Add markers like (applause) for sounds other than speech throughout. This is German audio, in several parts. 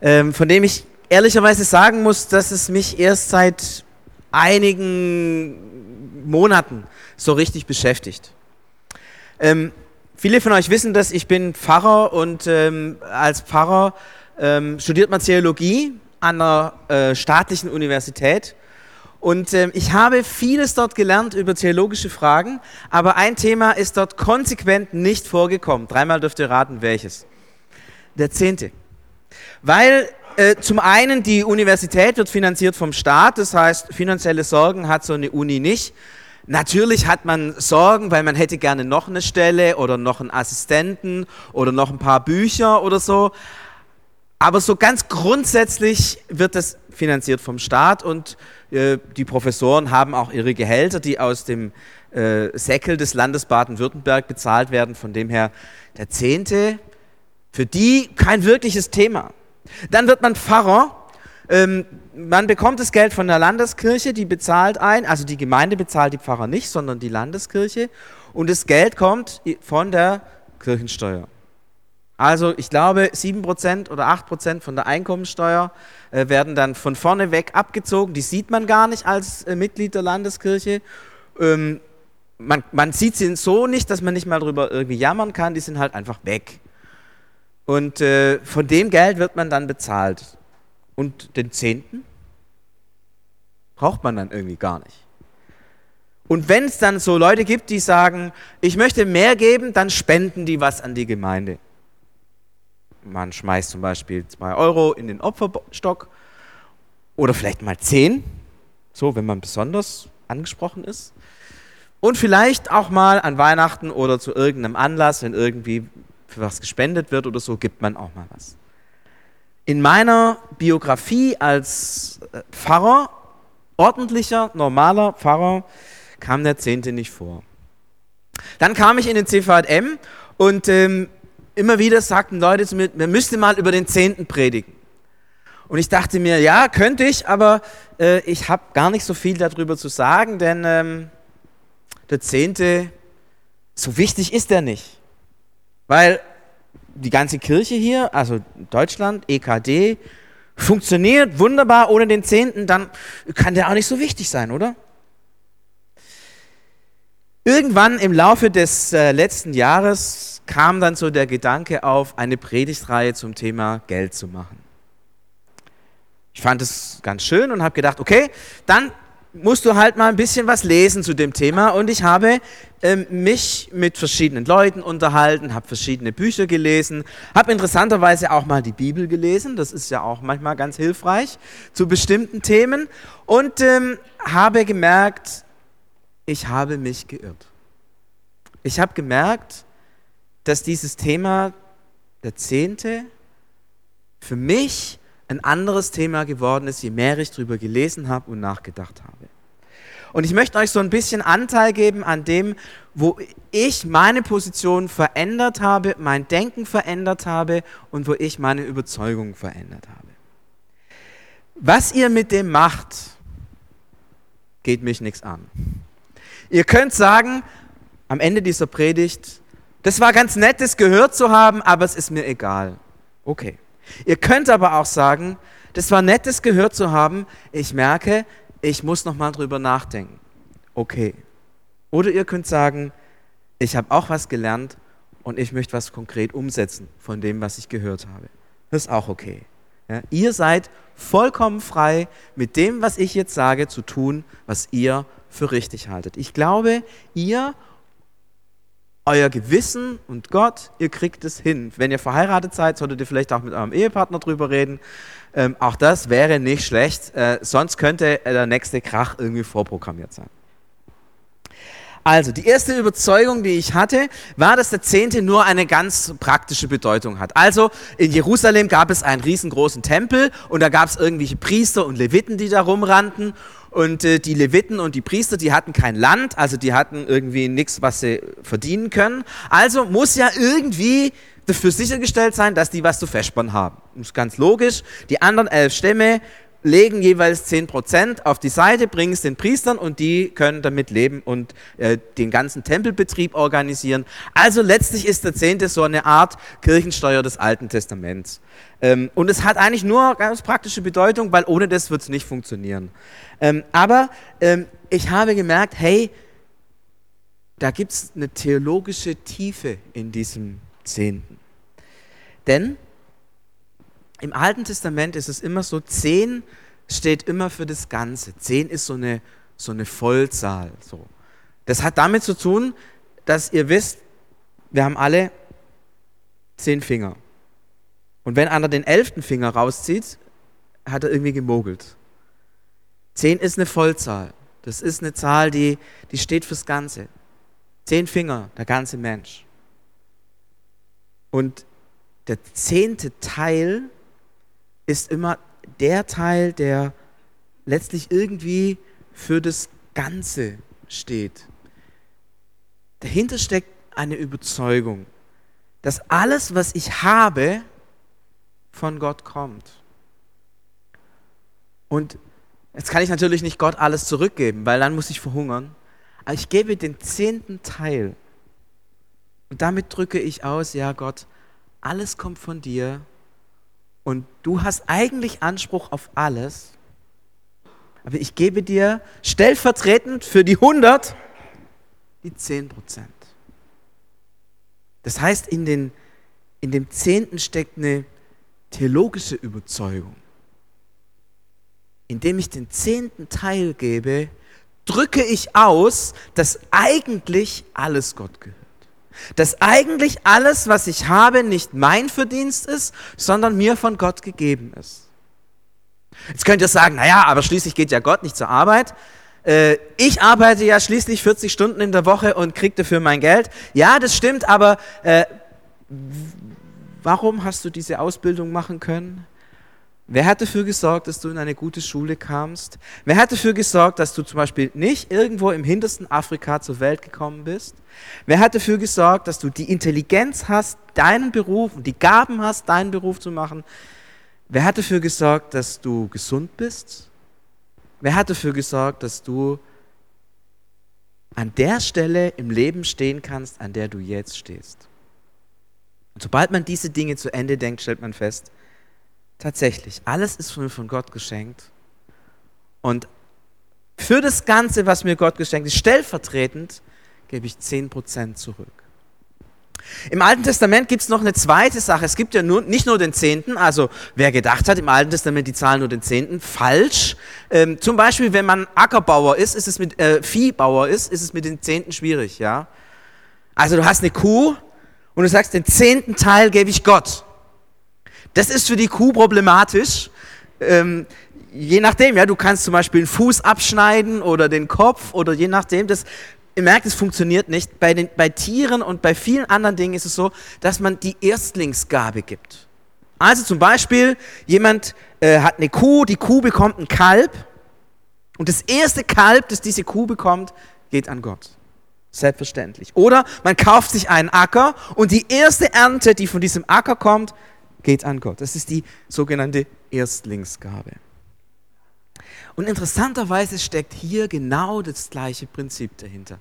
ähm, von dem ich ehrlicherweise sagen muss, dass es mich erst seit einigen Monaten so richtig beschäftigt. Ähm, viele von euch wissen, dass ich bin Pfarrer und ähm, als Pfarrer ähm, studiert man Theologie an einer äh, staatlichen Universität. Und ähm, ich habe vieles dort gelernt über theologische Fragen, aber ein Thema ist dort konsequent nicht vorgekommen. Dreimal dürft ihr raten, welches. Der Zehnte. Weil äh, zum einen die Universität wird finanziert vom Staat, das heißt, finanzielle Sorgen hat so eine Uni nicht. Natürlich hat man Sorgen, weil man hätte gerne noch eine Stelle oder noch einen Assistenten oder noch ein paar Bücher oder so. Aber so ganz grundsätzlich wird das finanziert vom Staat und äh, die Professoren haben auch ihre Gehälter, die aus dem äh, Säckel des Landes Baden-Württemberg bezahlt werden. Von dem her der Zehnte, für die kein wirkliches Thema. Dann wird man Pfarrer. Ähm, man bekommt das Geld von der Landeskirche, die bezahlt ein, also die Gemeinde bezahlt die Pfarrer nicht, sondern die Landeskirche. Und das Geld kommt von der Kirchensteuer. Also ich glaube, 7% oder 8% von der Einkommensteuer äh, werden dann von vorne weg abgezogen. Die sieht man gar nicht als äh, Mitglied der Landeskirche. Ähm, man, man sieht sie so nicht, dass man nicht mal darüber irgendwie jammern kann. Die sind halt einfach weg. Und äh, von dem Geld wird man dann bezahlt. Und den Zehnten braucht man dann irgendwie gar nicht. Und wenn es dann so Leute gibt, die sagen, ich möchte mehr geben, dann spenden die was an die Gemeinde. Man schmeißt zum Beispiel zwei Euro in den Opferstock oder vielleicht mal zehn, so wenn man besonders angesprochen ist. Und vielleicht auch mal an Weihnachten oder zu irgendeinem Anlass, wenn irgendwie für was gespendet wird oder so, gibt man auch mal was. In meiner Biografie als äh, Pfarrer, ordentlicher, normaler Pfarrer, kam der Zehnte nicht vor. Dann kam ich in den CVM und ähm, immer wieder sagten Leute zu mir, wir müssten mal über den Zehnten predigen. Und ich dachte mir, ja, könnte ich, aber äh, ich habe gar nicht so viel darüber zu sagen, denn ähm, der Zehnte, so wichtig ist er nicht. Weil die ganze Kirche hier, also Deutschland, EKD, funktioniert wunderbar ohne den Zehnten, dann kann der auch nicht so wichtig sein, oder? Irgendwann im Laufe des äh, letzten Jahres kam dann so der Gedanke auf, eine Predigtreihe zum Thema Geld zu machen. Ich fand es ganz schön und habe gedacht, okay, dann musst du halt mal ein bisschen was lesen zu dem Thema. Und ich habe ähm, mich mit verschiedenen Leuten unterhalten, habe verschiedene Bücher gelesen, habe interessanterweise auch mal die Bibel gelesen. Das ist ja auch manchmal ganz hilfreich zu bestimmten Themen. Und ähm, habe gemerkt, ich habe mich geirrt. Ich habe gemerkt, dass dieses Thema der Zehnte für mich ein anderes Thema geworden ist, je mehr ich darüber gelesen habe und nachgedacht habe. Und ich möchte euch so ein bisschen Anteil geben an dem, wo ich meine Position verändert habe, mein Denken verändert habe und wo ich meine Überzeugung verändert habe. Was ihr mit dem macht, geht mich nichts an. Ihr könnt sagen, am Ende dieser Predigt, das war ganz nett, das gehört zu haben, aber es ist mir egal. Okay. Ihr könnt aber auch sagen, das war nett, das gehört zu haben. Ich merke, ich muss noch mal drüber nachdenken. Okay. Oder ihr könnt sagen, ich habe auch was gelernt und ich möchte was konkret umsetzen von dem, was ich gehört habe. Das ist auch okay. Ja, ihr seid vollkommen frei, mit dem, was ich jetzt sage, zu tun, was ihr für richtig haltet. Ich glaube, ihr euer Gewissen und Gott, ihr kriegt es hin. Wenn ihr verheiratet seid, solltet ihr vielleicht auch mit eurem Ehepartner drüber reden. Ähm, auch das wäre nicht schlecht, äh, sonst könnte der nächste Krach irgendwie vorprogrammiert sein. Also, die erste Überzeugung, die ich hatte, war, dass der Zehnte nur eine ganz praktische Bedeutung hat. Also, in Jerusalem gab es einen riesengroßen Tempel und da gab es irgendwelche Priester und Leviten, die da rumrannten und äh, die Leviten und die Priester, die hatten kein Land, also die hatten irgendwie nichts, was sie verdienen können. Also muss ja irgendwie dafür sichergestellt sein, dass die was zu versparen haben. Das ist ganz logisch. Die anderen elf Stämme legen jeweils 10% auf die Seite, bringen es den Priestern und die können damit leben und äh, den ganzen Tempelbetrieb organisieren. Also letztlich ist der Zehnte so eine Art Kirchensteuer des Alten Testaments. Ähm, und es hat eigentlich nur ganz praktische Bedeutung, weil ohne das wird es nicht funktionieren. Ähm, aber ähm, ich habe gemerkt, hey, da gibt es eine theologische Tiefe in diesem Zehnten. Denn im Alten Testament ist es immer so, zehn steht immer für das Ganze. Zehn ist so eine, so eine Vollzahl. So. Das hat damit zu tun, dass ihr wisst, wir haben alle zehn Finger. Und wenn einer den elften Finger rauszieht, hat er irgendwie gemogelt. Zehn ist eine Vollzahl. Das ist eine Zahl, die, die steht fürs Ganze. Zehn Finger, der ganze Mensch. Und der zehnte Teil ist immer der Teil, der letztlich irgendwie für das Ganze steht. Dahinter steckt eine Überzeugung, dass alles, was ich habe, von Gott kommt. Und jetzt kann ich natürlich nicht Gott alles zurückgeben, weil dann muss ich verhungern. Aber ich gebe den zehnten Teil. Und damit drücke ich aus, ja Gott, alles kommt von dir und du hast eigentlich Anspruch auf alles, aber ich gebe dir stellvertretend für die 100 die 10 Prozent. Das heißt, in, den, in dem Zehnten steckt eine theologische Überzeugung. Indem ich den zehnten Teil gebe, drücke ich aus, dass eigentlich alles Gott gehört. Dass eigentlich alles, was ich habe, nicht mein Verdienst ist, sondern mir von Gott gegeben ist. Jetzt könnt ihr sagen, naja, aber schließlich geht ja Gott nicht zur Arbeit. Äh, ich arbeite ja schließlich 40 Stunden in der Woche und kriege dafür mein Geld. Ja, das stimmt, aber äh, warum hast du diese Ausbildung machen können? Wer hat dafür gesorgt, dass du in eine gute Schule kamst? Wer hat dafür gesorgt, dass du zum Beispiel nicht irgendwo im hintersten Afrika zur Welt gekommen bist? Wer hat dafür gesorgt, dass du die Intelligenz hast, deinen Beruf und die Gaben hast, deinen Beruf zu machen? Wer hat dafür gesorgt, dass du gesund bist? Wer hat dafür gesorgt, dass du an der Stelle im Leben stehen kannst, an der du jetzt stehst? Und sobald man diese Dinge zu Ende denkt, stellt man fest, Tatsächlich, alles ist mir von Gott geschenkt. Und für das Ganze, was mir Gott geschenkt ist, stellvertretend, gebe ich 10% zurück. Im Alten Testament gibt es noch eine zweite Sache. Es gibt ja nur, nicht nur den Zehnten, also wer gedacht hat, im Alten Testament die Zahlen nur den Zehnten, falsch. Ähm, zum Beispiel, wenn man Ackerbauer ist, ist es mit äh, Viehbauer ist, ist es mit den Zehnten schwierig, ja. Also du hast eine Kuh und du sagst, den zehnten Teil gebe ich Gott. Das ist für die Kuh problematisch. Ähm, je nachdem, ja, du kannst zum Beispiel einen Fuß abschneiden oder den Kopf oder je nachdem. Das, ihr merkt, es funktioniert nicht. Bei, den, bei Tieren und bei vielen anderen Dingen ist es so, dass man die Erstlingsgabe gibt. Also zum Beispiel, jemand äh, hat eine Kuh, die Kuh bekommt ein Kalb und das erste Kalb, das diese Kuh bekommt, geht an Gott. Selbstverständlich. Oder man kauft sich einen Acker und die erste Ernte, die von diesem Acker kommt, geht an Gott. Das ist die sogenannte Erstlingsgabe. Und interessanterweise steckt hier genau das gleiche Prinzip dahinter.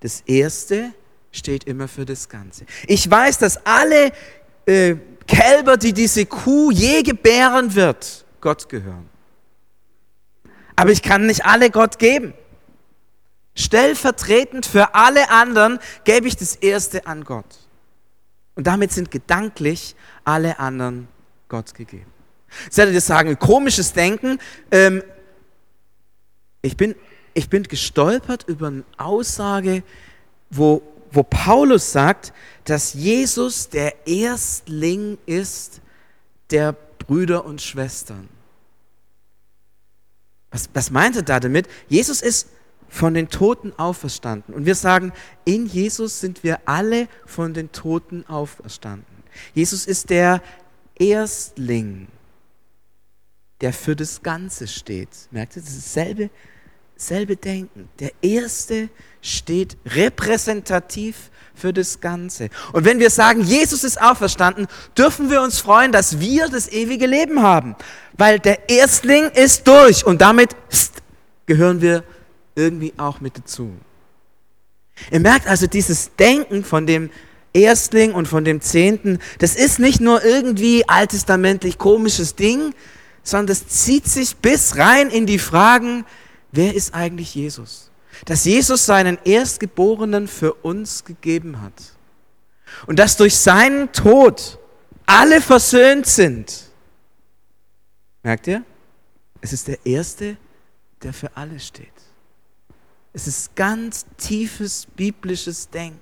Das Erste steht immer für das Ganze. Ich weiß, dass alle äh, Kälber, die diese Kuh je gebären wird, Gott gehören. Aber ich kann nicht alle Gott geben. Stellvertretend für alle anderen gebe ich das Erste an Gott. Und damit sind gedanklich alle anderen Gott gegeben. Jetzt werdet ihr sagen, komisches Denken. Ähm, ich, bin, ich bin gestolpert über eine Aussage, wo, wo Paulus sagt, dass Jesus der Erstling ist der Brüder und Schwestern. Was, was meint er da damit? Jesus ist von den Toten auferstanden. Und wir sagen, in Jesus sind wir alle von den Toten auferstanden. Jesus ist der Erstling, der für das Ganze steht. Merkt ihr, das ist dasselbe, selbe Denken. Der Erste steht repräsentativ für das Ganze. Und wenn wir sagen, Jesus ist auferstanden, dürfen wir uns freuen, dass wir das ewige Leben haben. Weil der Erstling ist durch und damit gehören wir irgendwie auch mit dazu. Ihr merkt also dieses Denken von dem Erstling und von dem Zehnten, das ist nicht nur irgendwie alttestamentlich komisches Ding, sondern das zieht sich bis rein in die Fragen, wer ist eigentlich Jesus? Dass Jesus seinen Erstgeborenen für uns gegeben hat. Und dass durch seinen Tod alle versöhnt sind. Merkt ihr? Es ist der Erste, der für alle steht. Es ist ganz tiefes biblisches Denken.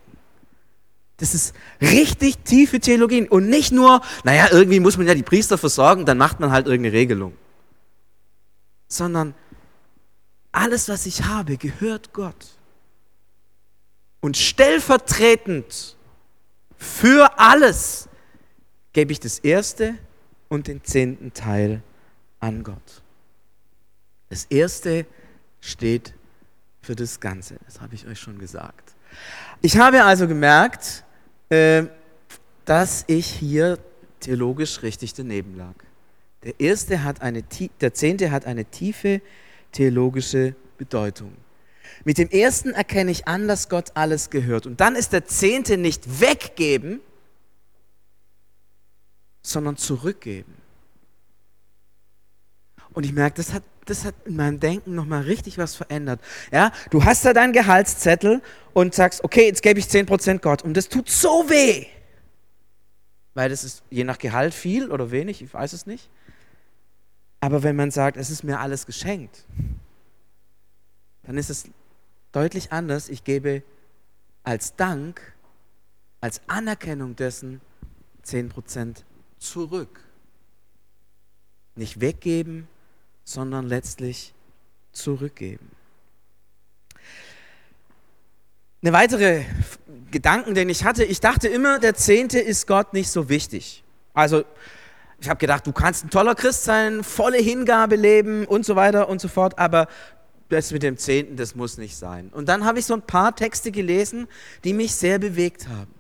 Das ist richtig tiefe Theologie. Und nicht nur, naja, irgendwie muss man ja die Priester versorgen, dann macht man halt irgendeine Regelung. Sondern alles, was ich habe, gehört Gott. Und stellvertretend für alles gebe ich das erste und den zehnten Teil an Gott. Das erste steht für das Ganze. Das habe ich euch schon gesagt. Ich habe also gemerkt, äh, dass ich hier theologisch richtig daneben lag. Der erste hat eine, der zehnte hat eine tiefe theologische Bedeutung. Mit dem ersten erkenne ich an, dass Gott alles gehört. Und dann ist der zehnte nicht weggeben, sondern zurückgeben. Und ich merke, das hat, das hat in meinem Denken nochmal richtig was verändert. Ja, du hast da deinen Gehaltszettel und sagst, okay, jetzt gebe ich 10% Gott. Und das tut so weh. Weil das ist je nach Gehalt viel oder wenig, ich weiß es nicht. Aber wenn man sagt, es ist mir alles geschenkt, dann ist es deutlich anders. Ich gebe als Dank, als Anerkennung dessen 10% zurück. Nicht weggeben, sondern letztlich zurückgeben. Eine weitere Gedanken, den ich hatte, ich dachte immer, der Zehnte ist Gott nicht so wichtig. Also ich habe gedacht, du kannst ein toller Christ sein, volle Hingabe leben und so weiter und so fort, aber das mit dem Zehnten, das muss nicht sein. Und dann habe ich so ein paar Texte gelesen, die mich sehr bewegt haben.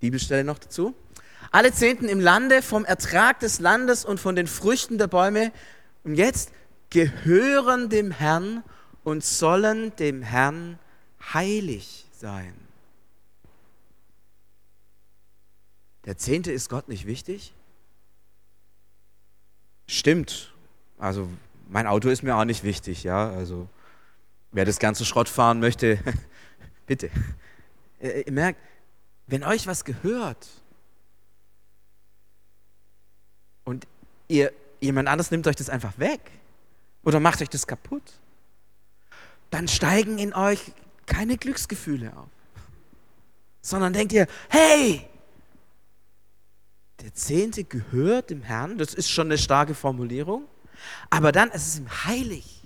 Bibelstelle noch dazu. Alle Zehnten im Lande, vom Ertrag des Landes und von den Früchten der Bäume, und jetzt gehören dem Herrn und sollen dem Herrn heilig sein. Der Zehnte ist Gott nicht wichtig? Stimmt. Also mein Auto ist mir auch nicht wichtig, ja. Also wer das ganze Schrott fahren möchte, (laughs) bitte. Ihr merkt, wenn euch was gehört und ihr jemand anderes nimmt euch das einfach weg oder macht euch das kaputt, dann steigen in euch keine Glücksgefühle auf, sondern denkt ihr, hey, der Zehnte gehört dem Herrn, das ist schon eine starke Formulierung, aber dann es ist ihm heilig.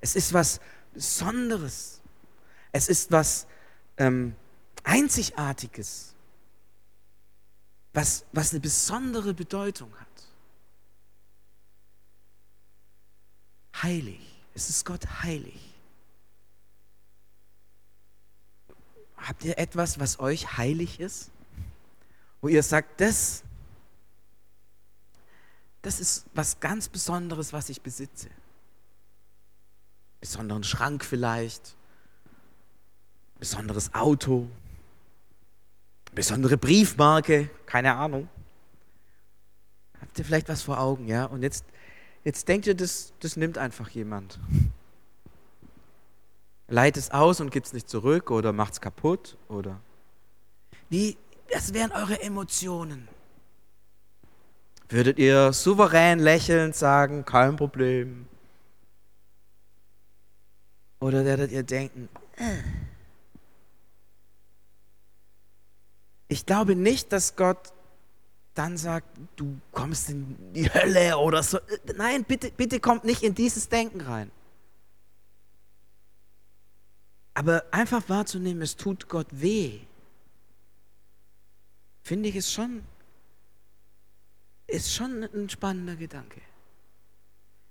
Es ist was Besonderes. Es ist was ähm, Einzigartiges, was, was eine besondere Bedeutung hat. Heilig. Es ist Gott heilig. Habt ihr etwas, was euch heilig ist? Wo ihr sagt, das, das ist was ganz Besonderes, was ich besitze. Besonderen Schrank vielleicht, besonderes Auto, besondere Briefmarke, keine Ahnung. Habt ihr vielleicht was vor Augen, ja? Und jetzt, jetzt denkt ihr, das, das nimmt einfach jemand. Leiht es aus und gibt es nicht zurück oder macht es kaputt oder. Wie, das wären eure Emotionen. Würdet ihr souverän lächelnd sagen, kein Problem? Oder werdet ihr denken, äh. ich glaube nicht, dass Gott dann sagt, du kommst in die Hölle oder so. Nein, bitte, bitte kommt nicht in dieses Denken rein. Aber einfach wahrzunehmen, es tut Gott weh, finde ich es schon, ist schon ein spannender Gedanke.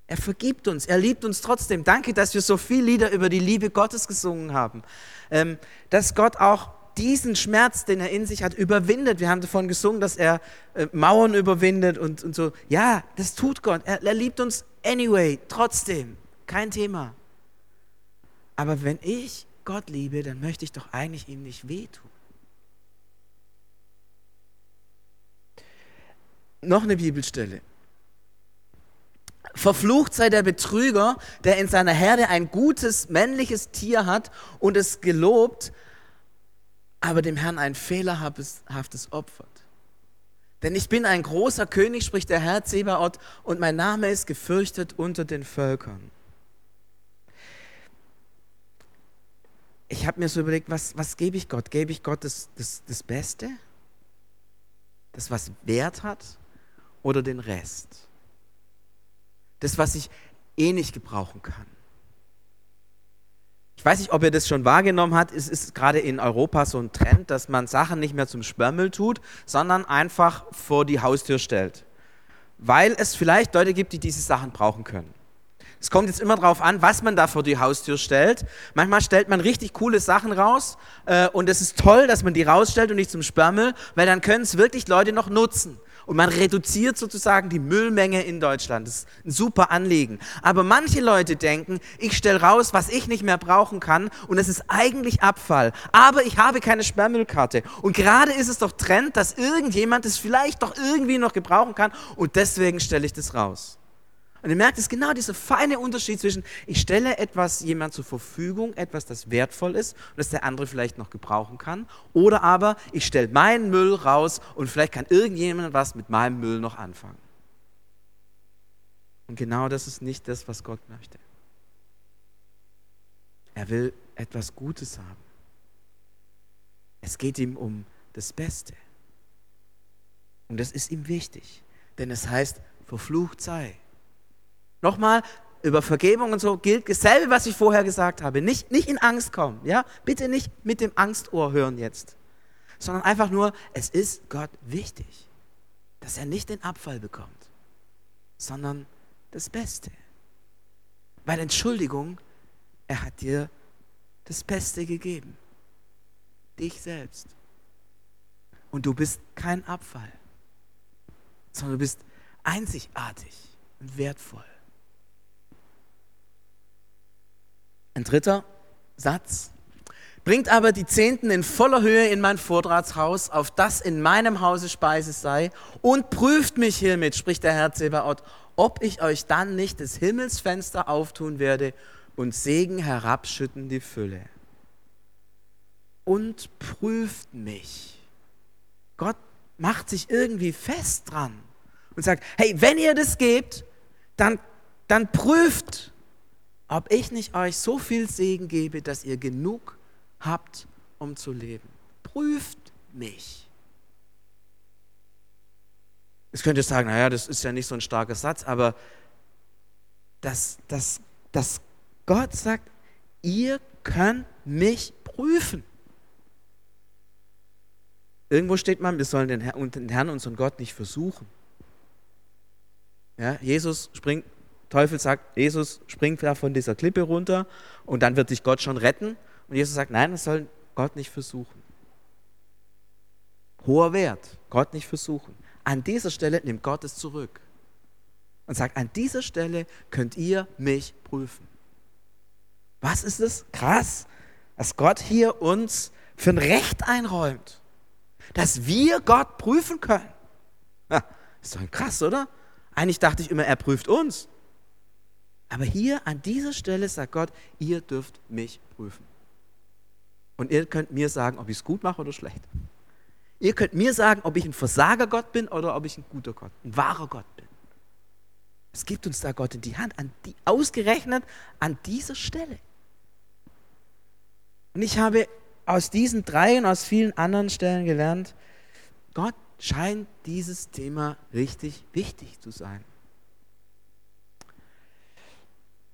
Er vergibt uns, er liebt uns trotzdem. Danke, dass wir so viele Lieder über die Liebe Gottes gesungen haben. Ähm, dass Gott auch diesen Schmerz, den er in sich hat, überwindet. Wir haben davon gesungen, dass er äh, Mauern überwindet und, und so. Ja, das tut Gott. Er, er liebt uns anyway, trotzdem. Kein Thema. Aber wenn ich Gott liebe, dann möchte ich doch eigentlich ihm nicht wehtun. Noch eine Bibelstelle. Verflucht sei der Betrüger, der in seiner Herde ein gutes männliches Tier hat und es gelobt, aber dem Herrn ein fehlerhaftes opfert. Denn ich bin ein großer König, spricht der Herr Zebaoth, und mein Name ist gefürchtet unter den Völkern. Ich habe mir so überlegt, was, was gebe ich Gott? Gebe ich Gott das, das, das Beste? Das, was Wert hat? Oder den Rest? Das, was ich eh nicht gebrauchen kann. Ich weiß nicht, ob ihr das schon wahrgenommen habt. Es ist gerade in Europa so ein Trend, dass man Sachen nicht mehr zum Sperrmüll tut, sondern einfach vor die Haustür stellt. Weil es vielleicht Leute gibt, die diese Sachen brauchen können. Es kommt jetzt immer darauf an, was man da vor die Haustür stellt. Manchmal stellt man richtig coole Sachen raus äh, und es ist toll, dass man die rausstellt und nicht zum Sperrmüll, weil dann können es wirklich Leute noch nutzen und man reduziert sozusagen die Müllmenge in Deutschland. Das ist ein super Anliegen. Aber manche Leute denken, ich stelle raus, was ich nicht mehr brauchen kann und es ist eigentlich Abfall. Aber ich habe keine Sperrmüllkarte. Und gerade ist es doch Trend, dass irgendjemand es vielleicht doch irgendwie noch gebrauchen kann und deswegen stelle ich das raus. Und ihr merkt, es ist genau dieser feine Unterschied zwischen, ich stelle etwas jemand zur Verfügung, etwas, das wertvoll ist und das der andere vielleicht noch gebrauchen kann, oder aber ich stelle meinen Müll raus und vielleicht kann irgendjemand was mit meinem Müll noch anfangen. Und genau das ist nicht das, was Gott möchte. Er will etwas Gutes haben. Es geht ihm um das Beste. Und das ist ihm wichtig, denn es heißt, verflucht sei Nochmal, über Vergebung und so gilt dasselbe, was ich vorher gesagt habe. Nicht, nicht in Angst kommen, ja? Bitte nicht mit dem Angstohr hören jetzt, sondern einfach nur, es ist Gott wichtig, dass er nicht den Abfall bekommt, sondern das Beste. Weil Entschuldigung, er hat dir das Beste gegeben. Dich selbst. Und du bist kein Abfall, sondern du bist einzigartig und wertvoll. Ein dritter Satz. Bringt aber die Zehnten in voller Höhe in mein Vortragshaus, auf das in meinem Hause Speise sei, und prüft mich hiermit, spricht der Herr Zebaoth, ob ich euch dann nicht des Himmelsfenster auftun werde und Segen herabschütten die Fülle. Und prüft mich. Gott macht sich irgendwie fest dran und sagt, hey, wenn ihr das gebt, dann, dann prüft ob ich nicht euch so viel Segen gebe, dass ihr genug habt, um zu leben. Prüft mich. Jetzt könnt ihr sagen, naja, das ist ja nicht so ein starker Satz, aber dass, dass, dass Gott sagt, ihr könnt mich prüfen. Irgendwo steht man, wir sollen den, Herr, den Herrn, unseren Gott, nicht versuchen. Ja, Jesus springt Teufel sagt, Jesus springt da von dieser Klippe runter und dann wird sich Gott schon retten. Und Jesus sagt, nein, das soll Gott nicht versuchen. Hoher Wert, Gott nicht versuchen. An dieser Stelle nimmt Gott es zurück und sagt, an dieser Stelle könnt ihr mich prüfen. Was ist es? Krass, dass Gott hier uns für ein Recht einräumt, dass wir Gott prüfen können. Ja, ist doch krass, oder? Eigentlich dachte ich immer, er prüft uns. Aber hier an dieser Stelle sagt Gott, ihr dürft mich prüfen. Und ihr könnt mir sagen, ob ich es gut mache oder schlecht. Ihr könnt mir sagen, ob ich ein Versager Gott bin oder ob ich ein guter Gott, ein wahrer Gott bin. Es gibt uns da Gott in die Hand, an die, ausgerechnet an dieser Stelle. Und ich habe aus diesen drei und aus vielen anderen Stellen gelernt, Gott scheint dieses Thema richtig wichtig zu sein.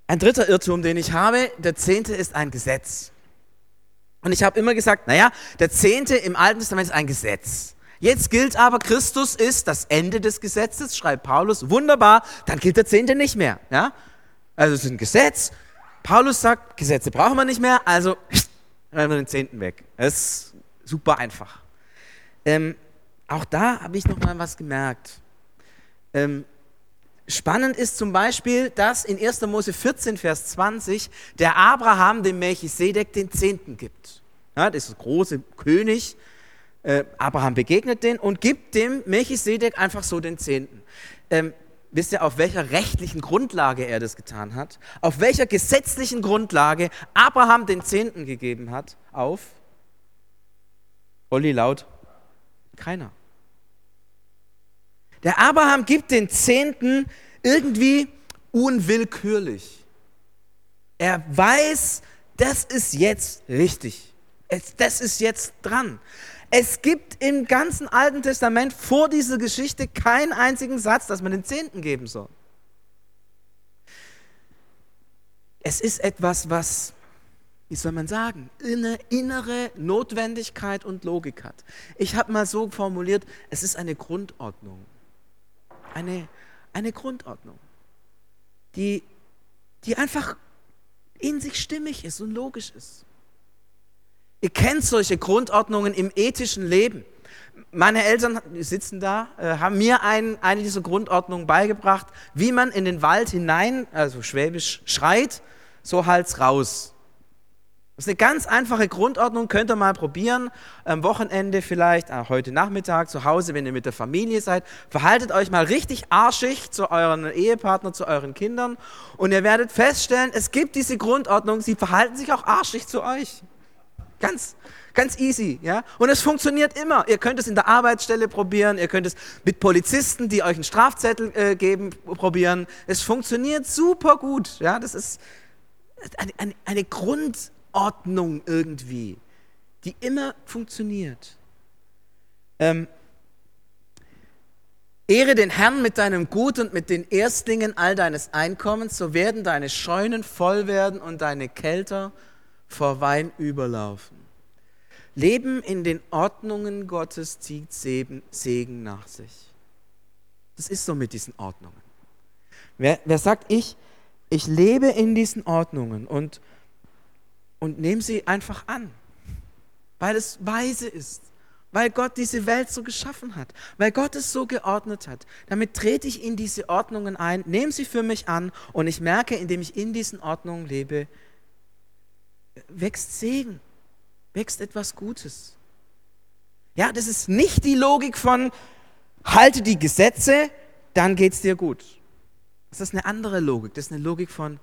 Ein dritter Irrtum, den ich habe, der Zehnte ist ein Gesetz. Und ich habe immer gesagt, naja, der Zehnte im Alten Testament ist ein Gesetz. Jetzt gilt aber, Christus ist das Ende des Gesetzes, schreibt Paulus, wunderbar, dann gilt der Zehnte nicht mehr. Ja? Also es ist ein Gesetz. Paulus sagt, Gesetze brauchen wir nicht mehr, also rennen wir den Zehnten weg. Das ist super einfach. Ähm, auch da habe ich noch mal was gemerkt. Ähm, spannend ist zum Beispiel, dass in 1. Mose 14, Vers 20 der Abraham dem Melchisedek den Zehnten gibt. Ja, das ist der große König. Äh, Abraham begegnet den und gibt dem Melchisedek einfach so den Zehnten. Ähm, wisst ihr, auf welcher rechtlichen Grundlage er das getan hat? Auf welcher gesetzlichen Grundlage Abraham den Zehnten gegeben hat? Auf? Olli laut? Keiner. Der Abraham gibt den Zehnten irgendwie unwillkürlich. Er weiß, das ist jetzt richtig. Das ist jetzt dran. Es gibt im ganzen Alten Testament vor dieser Geschichte keinen einzigen Satz, dass man den Zehnten geben soll. Es ist etwas, was, wie soll man sagen, eine innere Notwendigkeit und Logik hat. Ich habe mal so formuliert, es ist eine Grundordnung eine, eine Grundordnung, die, die einfach in sich stimmig ist und logisch ist. Ihr kennt solche Grundordnungen im ethischen Leben. Meine Eltern sitzen da, äh, haben mir ein, eine dieser Grundordnungen beigebracht, wie man in den Wald hinein, also schwäbisch, schreit, so halt's raus. Das ist eine ganz einfache Grundordnung, könnt ihr mal probieren. Am Wochenende vielleicht, äh, heute Nachmittag zu Hause, wenn ihr mit der Familie seid. Verhaltet euch mal richtig arschig zu euren Ehepartner, zu euren Kindern. Und ihr werdet feststellen, es gibt diese Grundordnung, sie verhalten sich auch arschig zu euch. Ganz, ganz easy, ja. Und es funktioniert immer. Ihr könnt es in der Arbeitsstelle probieren, ihr könnt es mit Polizisten, die euch einen Strafzettel äh, geben, probieren. Es funktioniert super gut, ja. Das ist eine, eine, eine Grund Ordnung irgendwie, die immer funktioniert. Ähm, Ehre den Herrn mit deinem Gut und mit den Erstlingen all deines Einkommens, so werden deine Scheunen voll werden und deine Kälter vor Wein überlaufen. Leben in den Ordnungen Gottes zieht Segen nach sich. Das ist so mit diesen Ordnungen. Wer, wer sagt, ich, ich lebe in diesen Ordnungen und und nehme sie einfach an, weil es weise ist, weil Gott diese Welt so geschaffen hat, weil Gott es so geordnet hat. Damit trete ich in diese Ordnungen ein, nehme sie für mich an und ich merke, indem ich in diesen Ordnungen lebe, wächst Segen, wächst etwas Gutes. Ja, das ist nicht die Logik von, halte die Gesetze, dann geht es dir gut. Das ist eine andere Logik. Das ist eine Logik von,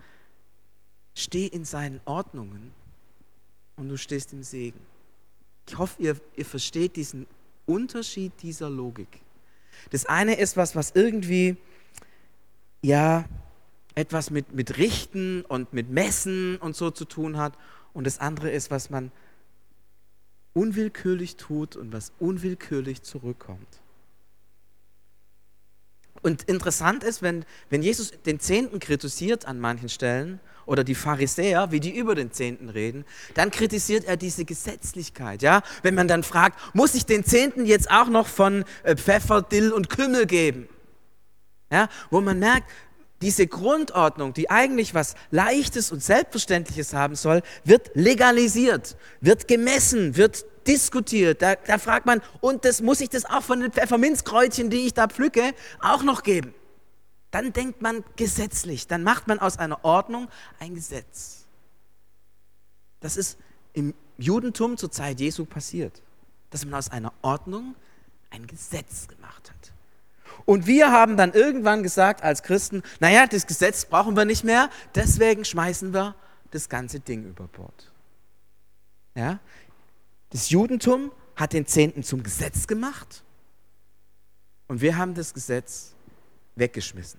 steh in seinen Ordnungen und du stehst im Segen. Ich hoffe, ihr, ihr versteht diesen Unterschied dieser Logik. Das eine ist was, was irgendwie, ja, etwas mit, mit Richten und mit Messen und so zu tun hat. Und das andere ist, was man unwillkürlich tut und was unwillkürlich zurückkommt. Und interessant ist, wenn, wenn Jesus den Zehnten kritisiert an manchen Stellen oder die Pharisäer, wie die über den Zehnten reden, dann kritisiert er diese Gesetzlichkeit. Ja? Wenn man dann fragt, muss ich den Zehnten jetzt auch noch von äh, Pfeffer, Dill und Kümmel geben? Ja? Wo man merkt, diese Grundordnung, die eigentlich was Leichtes und Selbstverständliches haben soll, wird legalisiert, wird gemessen, wird diskutiert. Da, da fragt man, und das muss ich das auch von den Pfefferminzkräutchen, die ich da pflücke, auch noch geben? Dann denkt man gesetzlich, dann macht man aus einer Ordnung ein Gesetz. Das ist im Judentum zur Zeit Jesu passiert, dass man aus einer Ordnung ein Gesetz gemacht hat. Und wir haben dann irgendwann gesagt als Christen, naja, das Gesetz brauchen wir nicht mehr, deswegen schmeißen wir das ganze Ding über Bord. Ja? Das Judentum hat den Zehnten zum Gesetz gemacht und wir haben das Gesetz weggeschmissen.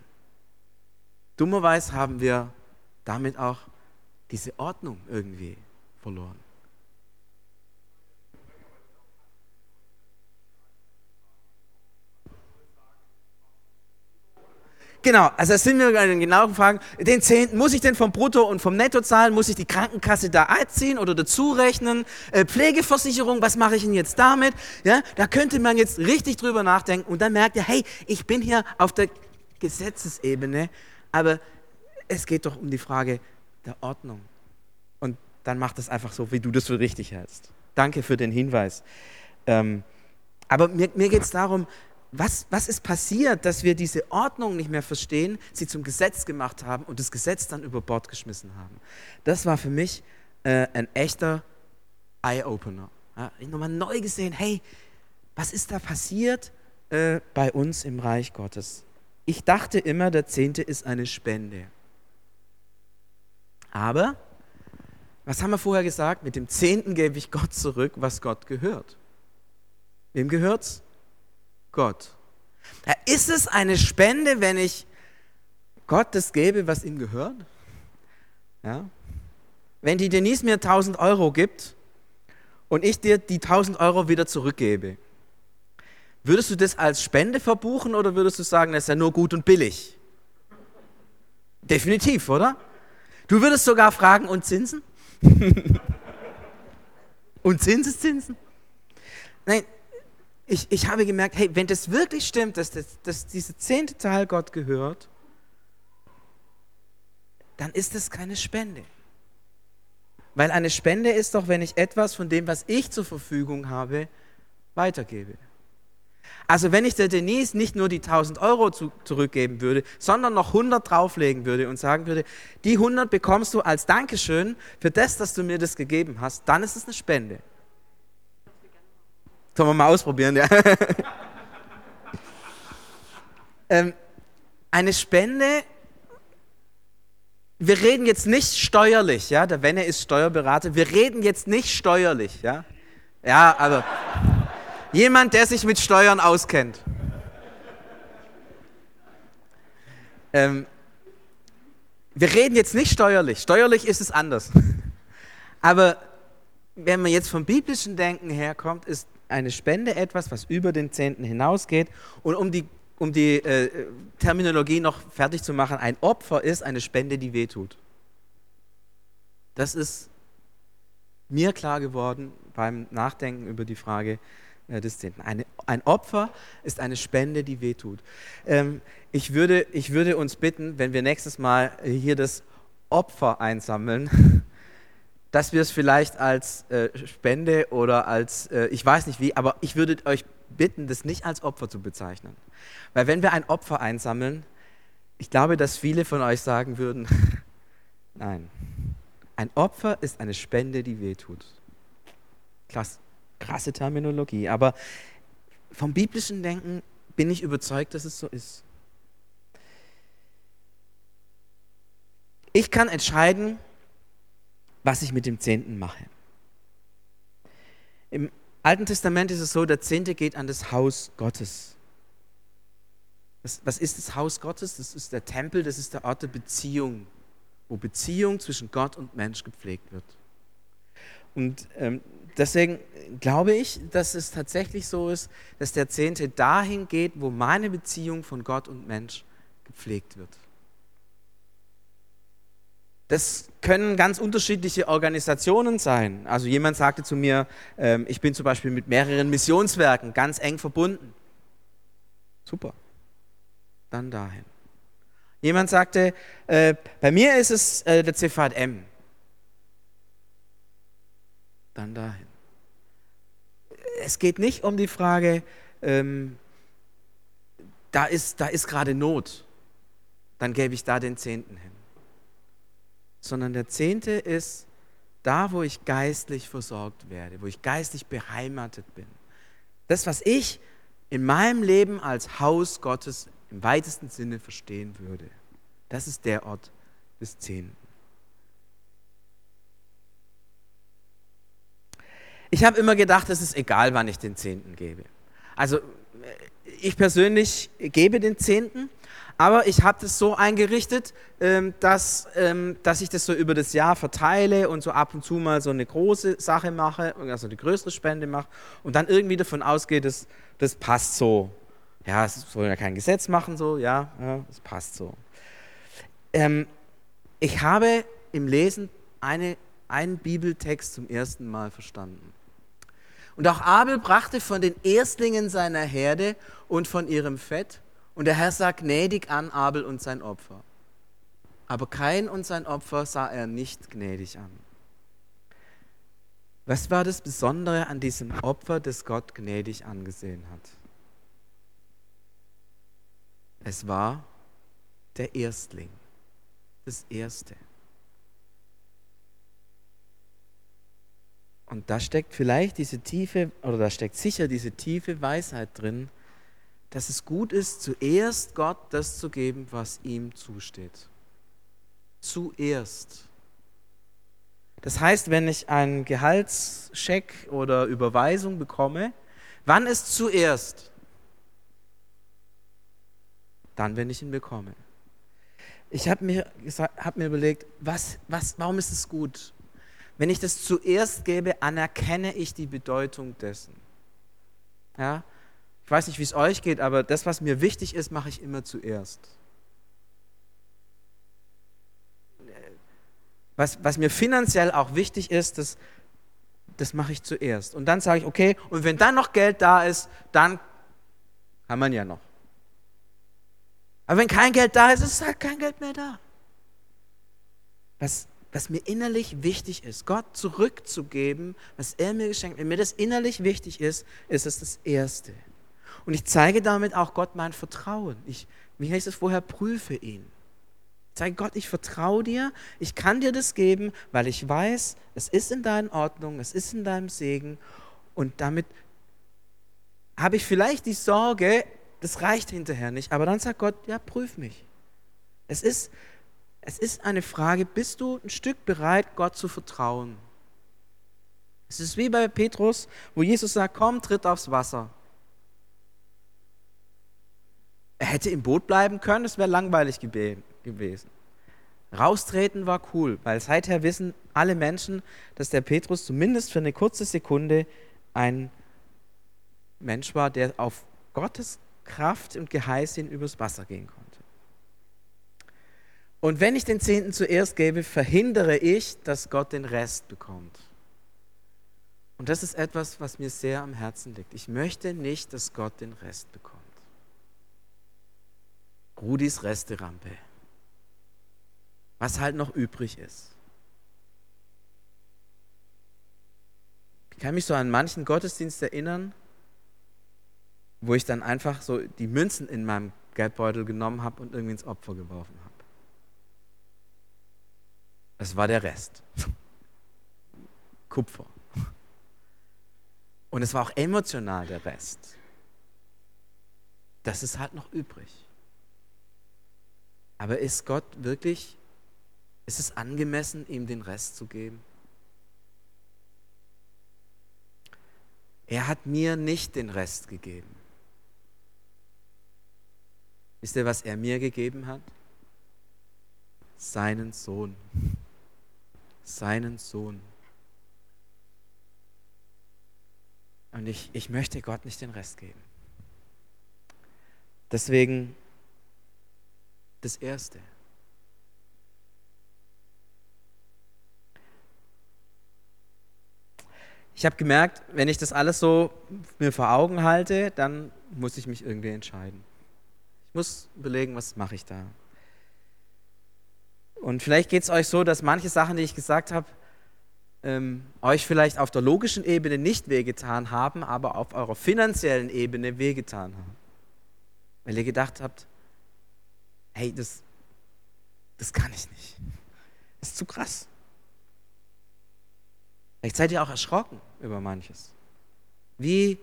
Dummerweise haben wir damit auch diese Ordnung irgendwie verloren. Genau, also sind wir bei den genauen Fragen. Den Zehnten, muss ich denn vom Brutto und vom Netto zahlen? Muss ich die Krankenkasse da einziehen oder dazu rechnen? Äh, Pflegeversicherung, was mache ich denn jetzt damit? Ja, da könnte man jetzt richtig drüber nachdenken und dann merkt ihr, hey, ich bin hier auf der Gesetzesebene, aber es geht doch um die Frage der Ordnung. Und dann mach das einfach so, wie du das für richtig hältst. Danke für den Hinweis. Ähm, aber mir, mir geht es darum, was, was ist passiert, dass wir diese Ordnung nicht mehr verstehen, sie zum Gesetz gemacht haben und das Gesetz dann über Bord geschmissen haben. Das war für mich äh, ein echter Eye-Opener. Ja, ich nochmal neu gesehen, hey, was ist da passiert äh, bei uns im Reich Gottes? Ich dachte immer, der Zehnte ist eine Spende. Aber, was haben wir vorher gesagt? Mit dem Zehnten gebe ich Gott zurück, was Gott gehört. Wem gehört's? Gott. Ja, ist es eine Spende, wenn ich Gott das gebe, was ihm gehört? Ja? Wenn die Denise mir 1000 Euro gibt und ich dir die 1000 Euro wieder zurückgebe, würdest du das als Spende verbuchen oder würdest du sagen, das ist ja nur gut und billig? Definitiv, oder? Du würdest sogar fragen, und Zinsen? (laughs) und Zinseszinsen? Nein, ich, ich habe gemerkt, hey, wenn das wirklich stimmt, dass, das, dass dieser zehnte Teil Gott gehört, dann ist das keine Spende. Weil eine Spende ist doch, wenn ich etwas von dem, was ich zur Verfügung habe, weitergebe. Also wenn ich der Denise nicht nur die 1000 Euro zu, zurückgeben würde, sondern noch 100 drauflegen würde und sagen würde, die 100 bekommst du als Dankeschön für das, dass du mir das gegeben hast, dann ist es eine Spende. Sollen wir mal ausprobieren, ja? (laughs) ähm, eine Spende, wir reden jetzt nicht steuerlich, ja, der Wenne ist Steuerberater, wir reden jetzt nicht steuerlich, ja. Ja, also jemand, der sich mit Steuern auskennt. Ähm, wir reden jetzt nicht steuerlich, steuerlich ist es anders. (laughs) Aber wenn man jetzt vom biblischen Denken herkommt, ist eine Spende etwas, was über den Zehnten hinausgeht. Und um die, um die äh, Terminologie noch fertig zu machen, ein Opfer ist eine Spende, die wehtut. Das ist mir klar geworden beim Nachdenken über die Frage des Zehnten. Eine, ein Opfer ist eine Spende, die wehtut. Ähm, ich, würde, ich würde uns bitten, wenn wir nächstes Mal hier das Opfer einsammeln, (laughs) dass wir es vielleicht als äh, Spende oder als, äh, ich weiß nicht wie, aber ich würde euch bitten, das nicht als Opfer zu bezeichnen. Weil wenn wir ein Opfer einsammeln, ich glaube, dass viele von euch sagen würden, (laughs) nein, ein Opfer ist eine Spende, die wehtut. Klasse, krasse Terminologie, aber vom biblischen Denken bin ich überzeugt, dass es so ist. Ich kann entscheiden, was ich mit dem Zehnten mache. Im Alten Testament ist es so, der Zehnte geht an das Haus Gottes. Was, was ist das Haus Gottes? Das ist der Tempel, das ist der Ort der Beziehung, wo Beziehung zwischen Gott und Mensch gepflegt wird. Und ähm, deswegen glaube ich, dass es tatsächlich so ist, dass der Zehnte dahin geht, wo meine Beziehung von Gott und Mensch gepflegt wird. Das können ganz unterschiedliche Organisationen sein. Also jemand sagte zu mir, ähm, ich bin zum Beispiel mit mehreren Missionswerken ganz eng verbunden. Super. Dann dahin. Jemand sagte, äh, bei mir ist es äh, der CVM. Dann dahin. Es geht nicht um die Frage, ähm, da ist, da ist gerade Not, dann gebe ich da den Zehnten hin sondern der Zehnte ist da, wo ich geistlich versorgt werde, wo ich geistlich beheimatet bin. Das, was ich in meinem Leben als Haus Gottes im weitesten Sinne verstehen würde, das ist der Ort des Zehnten. Ich habe immer gedacht, es ist egal, wann ich den Zehnten gebe. Also ich persönlich gebe den Zehnten, aber ich habe das so eingerichtet, ähm, dass, ähm, dass ich das so über das Jahr verteile und so ab und zu mal so eine große Sache mache, also eine größere Spende mache und dann irgendwie davon ausgehe, dass das passt so. Ja, es soll ja kein Gesetz machen, so, ja, ja das passt so. Ähm, ich habe im Lesen eine, einen Bibeltext zum ersten Mal verstanden. Und auch Abel brachte von den Erstlingen seiner Herde und von ihrem Fett und der Herr sagt gnädig an Abel und sein Opfer. Aber kein und sein Opfer sah er nicht gnädig an. Was war das Besondere an diesem Opfer, das Gott gnädig angesehen hat? Es war der Erstling, das Erste. Und da steckt vielleicht diese tiefe, oder da steckt sicher diese tiefe Weisheit drin, dass es gut ist, zuerst Gott das zu geben, was ihm zusteht. Zuerst. Das heißt, wenn ich einen Gehaltscheck oder Überweisung bekomme, wann ist zuerst? Dann, wenn ich ihn bekomme. Ich habe mir, hab mir überlegt, was, was, warum ist es gut? Wenn ich das zuerst gebe, anerkenne ich die Bedeutung dessen. Ja? Ich weiß nicht, wie es euch geht, aber das, was mir wichtig ist, mache ich immer zuerst. Was, was mir finanziell auch wichtig ist, das, das mache ich zuerst. Und dann sage ich, okay, und wenn dann noch Geld da ist, dann kann man ja noch. Aber wenn kein Geld da ist, ist halt kein Geld mehr da. Was, was mir innerlich wichtig ist, Gott zurückzugeben, was er mir geschenkt hat. Wenn mir das innerlich wichtig ist, ist es das Erste. Und ich zeige damit auch Gott mein Vertrauen. Ich, wie heißt es vorher, prüfe ihn. Ich zeige Gott, ich vertraue dir, ich kann dir das geben, weil ich weiß, es ist in deiner Ordnung, es ist in deinem Segen. Und damit habe ich vielleicht die Sorge, das reicht hinterher nicht. Aber dann sagt Gott, ja, prüf mich. Es ist, es ist eine Frage, bist du ein Stück bereit, Gott zu vertrauen? Es ist wie bei Petrus, wo Jesus sagt, komm, tritt aufs Wasser. Er hätte im Boot bleiben können, das wäre langweilig gewesen. Raustreten war cool, weil seither wissen alle Menschen, dass der Petrus zumindest für eine kurze Sekunde ein Mensch war, der auf Gottes Kraft und Geheiß hin übers Wasser gehen konnte. Und wenn ich den Zehnten zuerst gebe, verhindere ich, dass Gott den Rest bekommt. Und das ist etwas, was mir sehr am Herzen liegt. Ich möchte nicht, dass Gott den Rest bekommt. Rudis Resterampe. Was halt noch übrig ist. Ich kann mich so an manchen Gottesdienst erinnern, wo ich dann einfach so die Münzen in meinem Geldbeutel genommen habe und irgendwie ins Opfer geworfen habe. Es war der Rest. Kupfer. Und es war auch emotional der Rest. Das ist halt noch übrig. Aber ist Gott wirklich, ist es angemessen, ihm den Rest zu geben? Er hat mir nicht den Rest gegeben. Wisst ihr, was er mir gegeben hat? Seinen Sohn seinen Sohn. Und ich, ich möchte Gott nicht den Rest geben. Deswegen das Erste. Ich habe gemerkt, wenn ich das alles so mir vor Augen halte, dann muss ich mich irgendwie entscheiden. Ich muss überlegen, was mache ich da. Und vielleicht geht es euch so, dass manche Sachen, die ich gesagt habe, ähm, euch vielleicht auf der logischen Ebene nicht wehgetan haben, aber auf eurer finanziellen Ebene wehgetan haben. Weil ihr gedacht habt, hey, das, das kann ich nicht. Das ist zu krass. Vielleicht seid ihr auch erschrocken über manches. Wie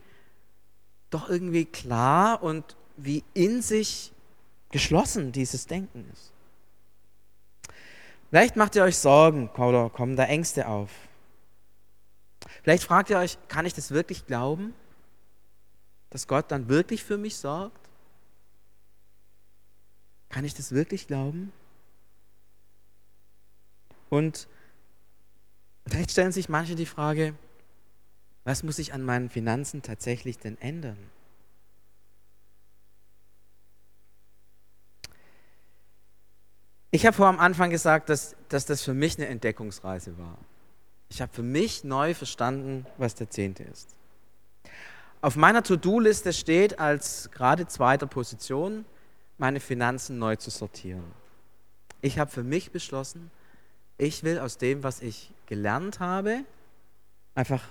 doch irgendwie klar und wie in sich geschlossen dieses Denken ist. Vielleicht macht ihr euch Sorgen oder kommen da Ängste auf. Vielleicht fragt ihr euch, kann ich das wirklich glauben? Dass Gott dann wirklich für mich sorgt? Kann ich das wirklich glauben? Und vielleicht stellen sich manche die Frage, was muss ich an meinen Finanzen tatsächlich denn ändern? Ich habe vor am Anfang gesagt, dass, dass das für mich eine Entdeckungsreise war. Ich habe für mich neu verstanden, was der Zehnte ist. Auf meiner To-Do-Liste steht als gerade zweiter Position, meine Finanzen neu zu sortieren. Ich habe für mich beschlossen, ich will aus dem, was ich gelernt habe, einfach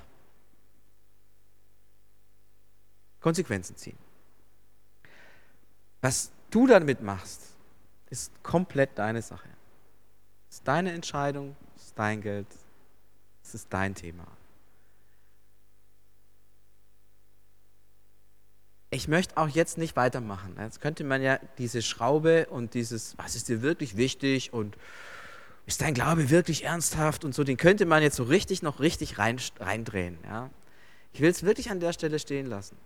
Konsequenzen ziehen. Was du damit machst, ist komplett deine Sache. Es ist deine Entscheidung, es ist dein Geld, es ist dein Thema. ich möchte auch jetzt nicht weitermachen. Jetzt könnte man ja diese Schraube und dieses, was ist dir wirklich wichtig und ist dein Glaube wirklich ernsthaft und so, den könnte man jetzt so richtig noch richtig rein, reindrehen. Ja? Ich will es wirklich an der Stelle stehen lassen.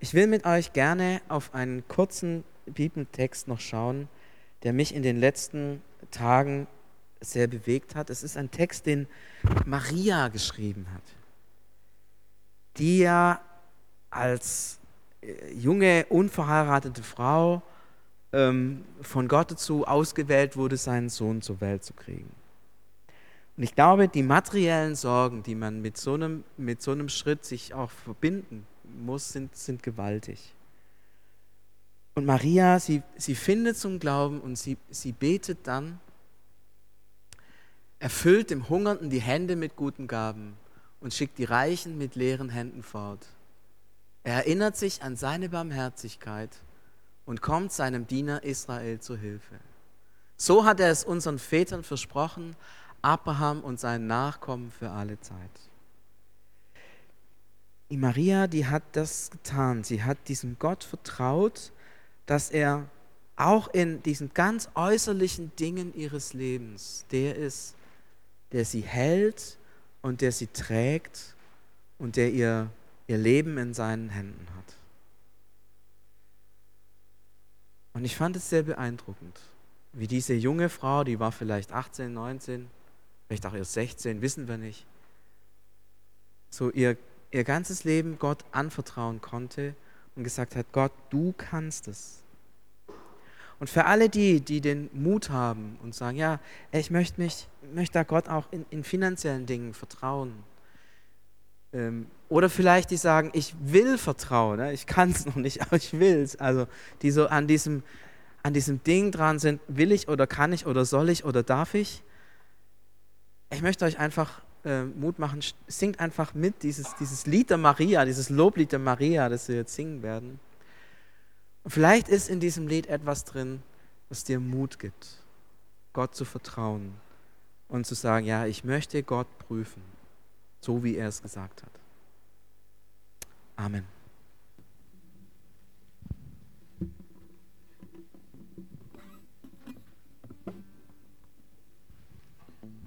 Ich will mit euch gerne auf einen kurzen Bibeltext noch schauen, der mich in den letzten Tagen sehr bewegt hat. Es ist ein Text, den Maria geschrieben hat, die ja als äh, junge, unverheiratete Frau ähm, von Gott dazu ausgewählt wurde, seinen Sohn zur Welt zu kriegen. Und ich glaube, die materiellen Sorgen, die man mit so einem, mit so einem Schritt sich auch verbinden muss, sind, sind gewaltig. Und Maria, sie, sie findet zum Glauben und sie, sie betet dann, erfüllt dem Hungernden die Hände mit guten Gaben und schickt die Reichen mit leeren Händen fort. Er erinnert sich an seine Barmherzigkeit und kommt seinem Diener Israel zu Hilfe. So hat er es unseren Vätern versprochen, Abraham und seinen Nachkommen für alle Zeit. Die Maria, die hat das getan. Sie hat diesem Gott vertraut, dass er auch in diesen ganz äußerlichen Dingen ihres Lebens der ist, der sie hält und der sie trägt und der ihr ihr Leben in seinen Händen hat. Und ich fand es sehr beeindruckend, wie diese junge Frau, die war vielleicht 18, 19, vielleicht auch erst 16, wissen wir nicht, so ihr, ihr ganzes Leben Gott anvertrauen konnte und gesagt hat, Gott, du kannst es. Und für alle die, die den Mut haben und sagen, ja, ich möchte mich, möchte da Gott auch in, in finanziellen Dingen vertrauen, ähm, oder vielleicht die sagen, ich will vertrauen, ne? ich kann es (laughs) noch nicht, aber ich will es. Also die so an diesem, an diesem Ding dran sind, will ich oder kann ich oder soll ich oder darf ich. Ich möchte euch einfach äh, Mut machen, singt einfach mit, dieses, dieses Lied der Maria, dieses Loblied der Maria, das wir jetzt singen werden. Und vielleicht ist in diesem Lied etwas drin, was dir Mut gibt, Gott zu vertrauen und zu sagen, ja, ich möchte Gott prüfen so wie er es gesagt hat. Amen.